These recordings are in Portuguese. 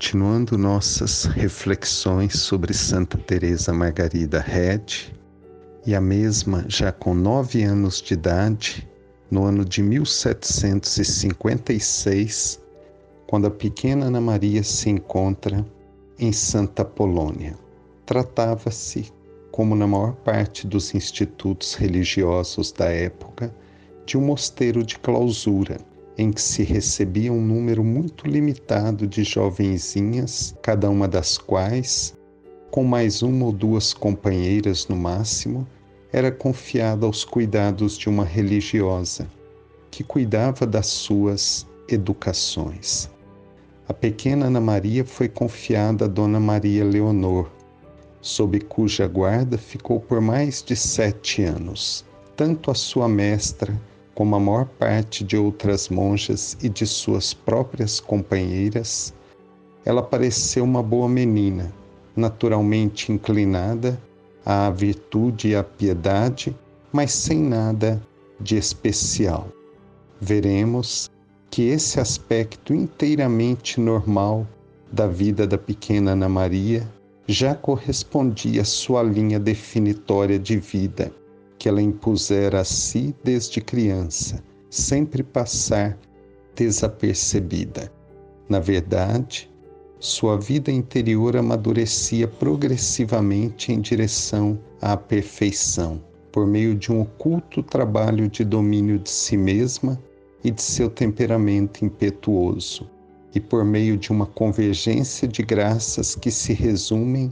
continuando nossas reflexões sobre Santa Teresa Margarida Red, e a mesma já com nove anos de idade, no ano de 1756, quando a pequena Ana Maria se encontra em Santa Polônia. Tratava-se, como na maior parte dos institutos religiosos da época, de um mosteiro de clausura, em que se recebia um número muito limitado de jovenzinhas, cada uma das quais, com mais uma ou duas companheiras no máximo, era confiada aos cuidados de uma religiosa, que cuidava das suas educações. A pequena Ana Maria foi confiada a Dona Maria Leonor, sob cuja guarda ficou por mais de sete anos. Tanto a sua mestra como a maior parte de outras monjas e de suas próprias companheiras, ela pareceu uma boa menina, naturalmente inclinada à virtude e à piedade, mas sem nada de especial. Veremos que esse aspecto inteiramente normal da vida da pequena Ana Maria já correspondia à sua linha definitória de vida que ela impusera a si desde criança, sempre passar desapercebida. Na verdade, sua vida interior amadurecia progressivamente em direção à perfeição, por meio de um oculto trabalho de domínio de si mesma e de seu temperamento impetuoso, e por meio de uma convergência de graças que se resumem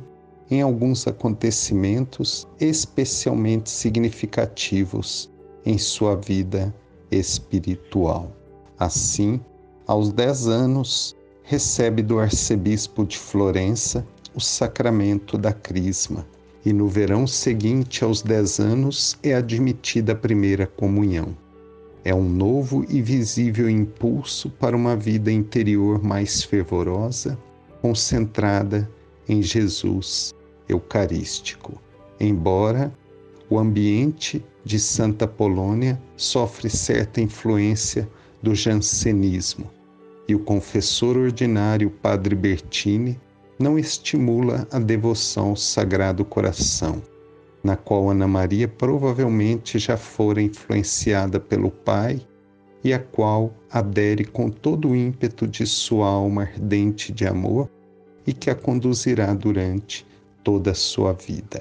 em alguns acontecimentos especialmente significativos em sua vida espiritual. Assim, aos dez anos, recebe do arcebispo de Florença o sacramento da Crisma, e no verão seguinte aos dez anos é admitida a primeira comunhão. É um novo e visível impulso para uma vida interior mais fervorosa, concentrada em Jesus eucarístico. Embora o ambiente de Santa Polônia sofre certa influência do jansenismo e o confessor ordinário Padre Bertini não estimula a devoção ao Sagrado Coração, na qual Ana Maria provavelmente já fora influenciada pelo pai e a qual adere com todo o ímpeto de sua alma ardente de amor e que a conduzirá durante toda a sua vida.